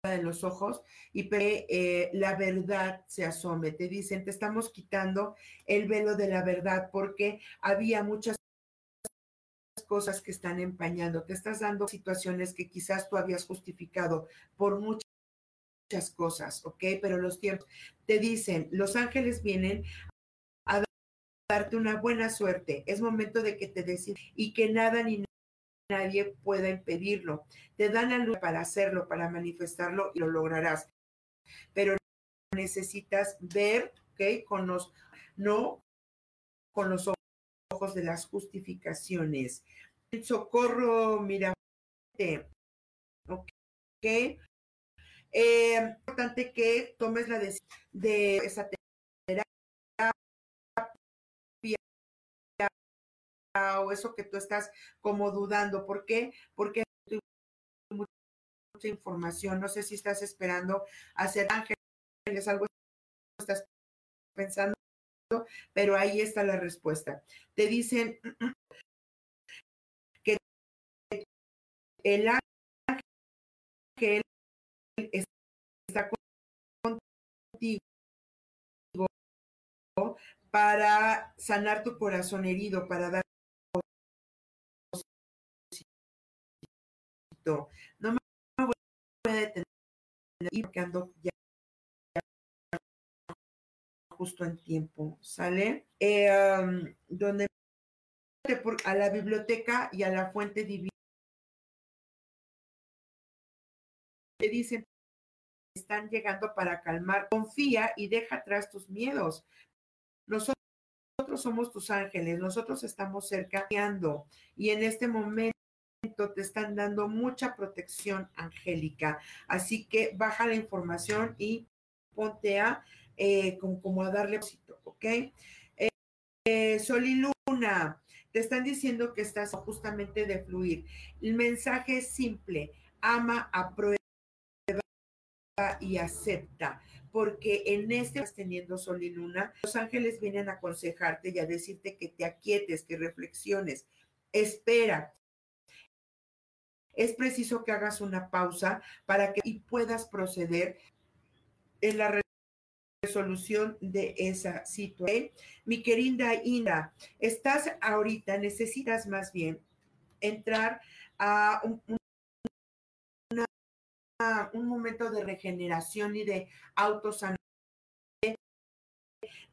de los ojos y eh, la verdad se asome. Te dicen, te estamos quitando el velo de la verdad porque había muchas cosas que están empañando, te estás dando situaciones que quizás tú habías justificado por muchas cosas, ¿ok? Pero los tiempos te dicen, los ángeles vienen a darte una buena suerte. Es momento de que te decidas y que nada ni nadie pueda impedirlo. Te dan la luz para hacerlo, para manifestarlo y lo lograrás. Pero necesitas ver, ¿ok? Con los, no con los ojos de las justificaciones. El socorro, mira, ok. Eh, es importante que tomes la decisión de esa terapia o eso que tú estás como dudando. ¿Por qué? Porque mucha información. No sé si estás esperando hacer ángeles, algo estás pensando, pero ahí está la respuesta. Te dicen que el ángel está contigo para sanar tu corazón herido, para dar no me voy a detener ando ya justo en tiempo, ¿sale? Eh, donde a la biblioteca y a la fuente divina. Te dicen, están llegando para calmar, confía y deja atrás tus miedos. Nosotros somos tus ángeles, nosotros estamos cerca y en este momento te están dando mucha protección angélica. Así que baja la información y ponte a eh, como, a darle éxito, ¿ok? Eh, Sol y Luna, te están diciendo que estás justamente de fluir. El mensaje es simple, ama, aprueba y acepta, porque en este estás teniendo sol y luna, los ángeles vienen a aconsejarte y a decirte que te aquietes, que reflexiones, espera. Es preciso que hagas una pausa para que puedas proceder en la resolución de esa situación. Mi querida Ina, estás ahorita, necesitas más bien entrar a un, momento de regeneración y de autosanación,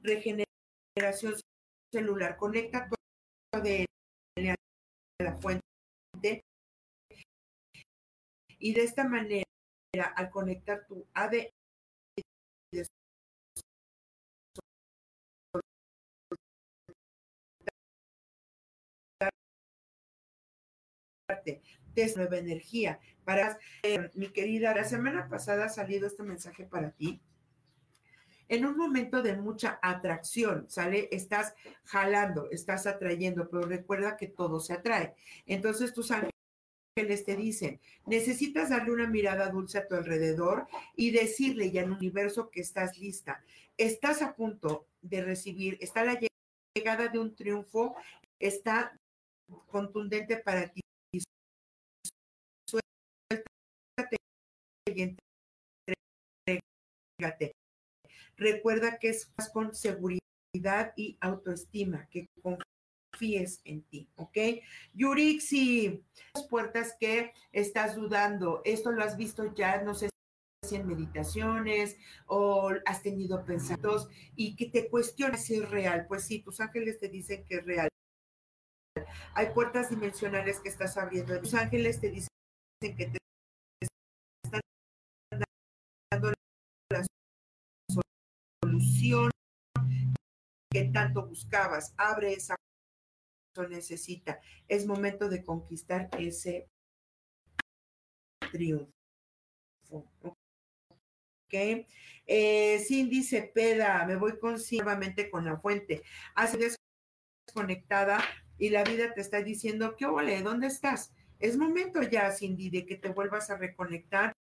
regeneración celular. Conecta todo de la fuente y de esta manera, al conectar tu ADN de nueva energía. Para eh, mi querida, la semana pasada ha salido este mensaje para ti. En un momento de mucha atracción, ¿sale? Estás jalando, estás atrayendo, pero recuerda que todo se atrae. Entonces tus ángeles te dicen, necesitas darle una mirada dulce a tu alrededor y decirle ya el universo que estás lista. Estás a punto de recibir, está la llegada de un triunfo, está contundente para ti. Recuerda que es con seguridad y autoestima, que confíes en ti, ¿ok? Yurixi, las puertas que estás dudando, esto lo has visto ya, no sé si en meditaciones o has tenido pensamientos y que te cuestionas si es real. Pues sí, tus ángeles te dicen que es real. Hay puertas dimensionales que estás abriendo. Tus ángeles te dicen que te que tanto buscabas. Abre esa necesita. Es momento de conquistar ese triunfo. ¿Ok? Eh, Cindy Cepeda, me voy con nuevamente con la fuente. Hace desconectada y la vida te está diciendo, ¿qué ole? ¿Dónde estás? Es momento ya, Cindy, de que te vuelvas a reconectar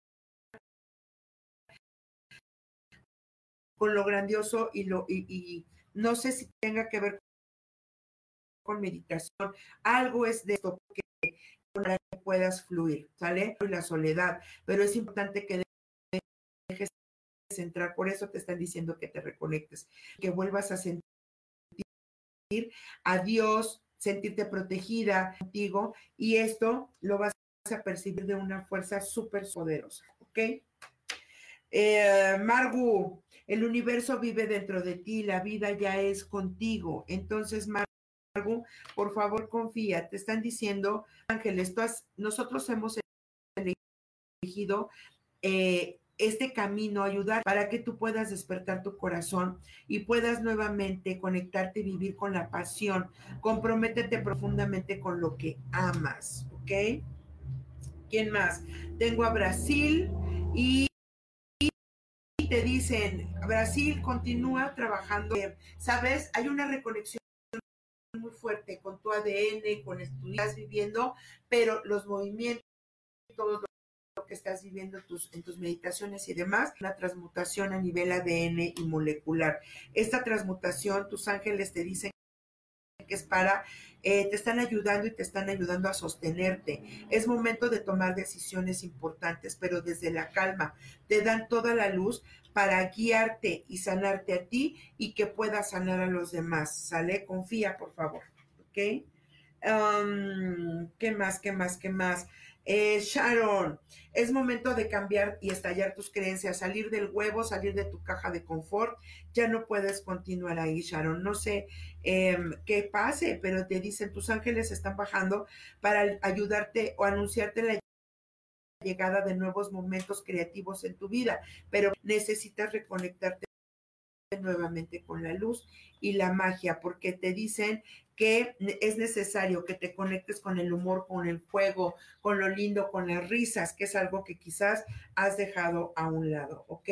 con lo grandioso y lo y, no sé si tenga que ver con meditación, algo es de esto que puedas fluir, ¿sale? Y la soledad, pero es importante que dejes entrar, por eso te están diciendo que te reconectes, que vuelvas a sentir a Dios, sentirte protegida contigo y esto lo vas a percibir de una fuerza súper poderosa, ¿ok? Eh, Margu, el universo vive dentro de ti, la vida ya es contigo. Entonces, Margu, por favor, confía. Te están diciendo, Ángeles, nosotros hemos elegido eh, este camino, ayudar para que tú puedas despertar tu corazón y puedas nuevamente conectarte y vivir con la pasión. Comprométete profundamente con lo que amas, ¿ok? ¿Quién más? Tengo a Brasil y te dicen, Brasil continúa trabajando. Sabes, hay una reconexión muy fuerte con tu ADN, con el que estás viviendo, pero los movimientos, todo lo que estás viviendo tus, en tus meditaciones y demás, una transmutación a nivel ADN y molecular. Esta transmutación, tus ángeles te dicen que es para, eh, te están ayudando y te están ayudando a sostenerte. Es momento de tomar decisiones importantes, pero desde la calma. Te dan toda la luz para guiarte y sanarte a ti y que puedas sanar a los demás. ¿Sale? Confía, por favor. ¿Ok? Um, ¿Qué más? ¿Qué más? ¿Qué más? Eh, Sharon, es momento de cambiar y estallar tus creencias, salir del huevo, salir de tu caja de confort. Ya no puedes continuar ahí, Sharon. No sé em, qué pase, pero te dicen tus ángeles están bajando para ayudarte o anunciarte la llegada de nuevos momentos creativos en tu vida, pero necesitas reconectarte nuevamente con la luz y la magia, porque te dicen que es necesario que te conectes con el humor, con el fuego, con lo lindo, con las risas, que es algo que quizás has dejado a un lado, ¿ok?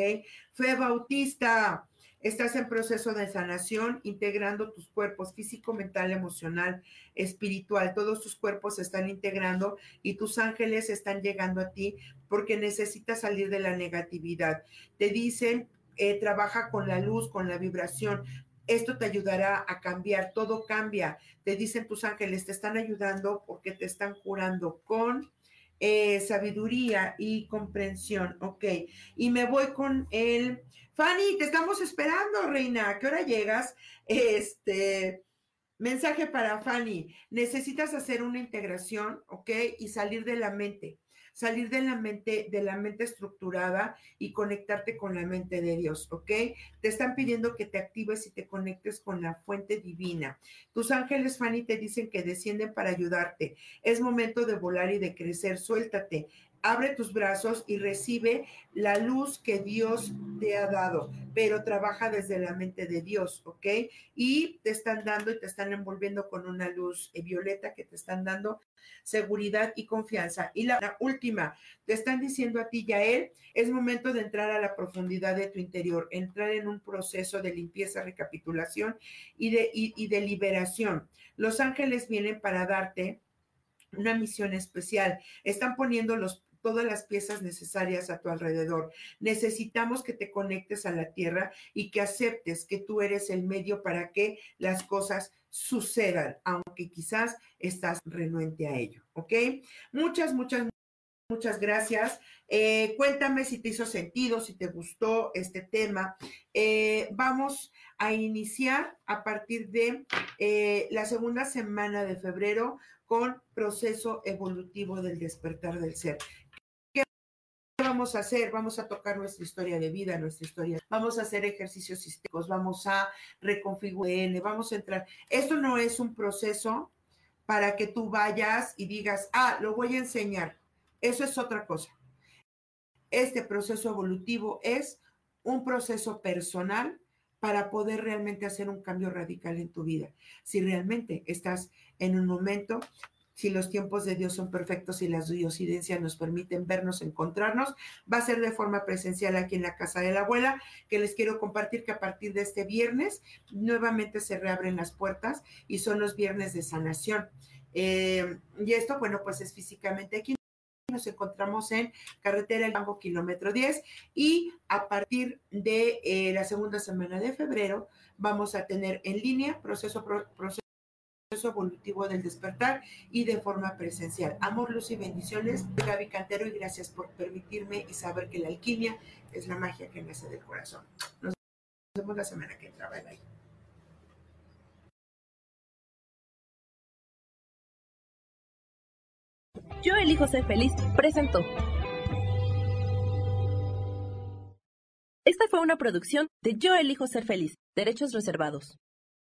Fe Bautista, estás en proceso de sanación, integrando tus cuerpos físico, mental, emocional, espiritual. Todos tus cuerpos se están integrando y tus ángeles están llegando a ti porque necesitas salir de la negatividad. Te dicen eh, trabaja con la luz, con la vibración. Esto te ayudará a cambiar, todo cambia. Te dicen tus ángeles, te están ayudando porque te están curando con eh, sabiduría y comprensión. Ok, y me voy con el... Fanny, te estamos esperando, reina. ¿A qué hora llegas? Este, mensaje para Fanny. Necesitas hacer una integración, ok, y salir de la mente salir de la mente, de la mente estructurada y conectarte con la mente de Dios, ¿ok? Te están pidiendo que te actives y te conectes con la fuente divina. Tus ángeles, Fanny, te dicen que descienden para ayudarte. Es momento de volar y de crecer. Suéltate abre tus brazos y recibe la luz que Dios te ha dado, pero trabaja desde la mente de Dios, ¿ok? Y te están dando y te están envolviendo con una luz eh, violeta que te están dando seguridad y confianza. Y la, última, te están diciendo a ti, Yael, es momento de entrar a la profundidad de tu interior, entrar en un proceso de limpieza, recapitulación y de, y de liberación. Los ángeles vienen para darte una misión especial. Están poniendo los todas las piezas necesarias a tu alrededor. Necesitamos que te conectes a la tierra y que aceptes que tú eres el medio para que las cosas sucedan, aunque quizás estás renuente a ello. ¿Ok? Muchas, muchas, muchas gracias. Eh, cuéntame si te hizo sentido, si te gustó este tema. Eh, vamos a iniciar a partir de eh, la segunda semana de febrero con proceso evolutivo del despertar del ser vamos a hacer? Vamos a tocar nuestra historia de vida, nuestra historia. Vamos a hacer ejercicios sistémicos, vamos a reconfigurar, vamos a entrar. Esto no es un proceso para que tú vayas y digas, ah, lo voy a enseñar. Eso es otra cosa. Este proceso evolutivo es un proceso personal para poder realmente hacer un cambio radical en tu vida. Si realmente estás en un momento si los tiempos de Dios son perfectos y las diosidencias nos permiten vernos, encontrarnos, va a ser de forma presencial aquí en la casa de la abuela, que les quiero compartir que a partir de este viernes nuevamente se reabren las puertas y son los viernes de sanación. Eh, y esto, bueno, pues es físicamente aquí. Nos encontramos en carretera El Banco kilómetro 10 y a partir de eh, la segunda semana de febrero vamos a tener en línea proceso, proceso evolutivo del despertar y de forma presencial. Amor, luz y bendiciones. Gaby Cantero y gracias por permitirme y saber que la alquimia es la magia que nace del corazón. Nos vemos la semana que entra. Bye. Yo elijo ser feliz. Presento. Esta fue una producción de Yo elijo ser feliz, derechos reservados.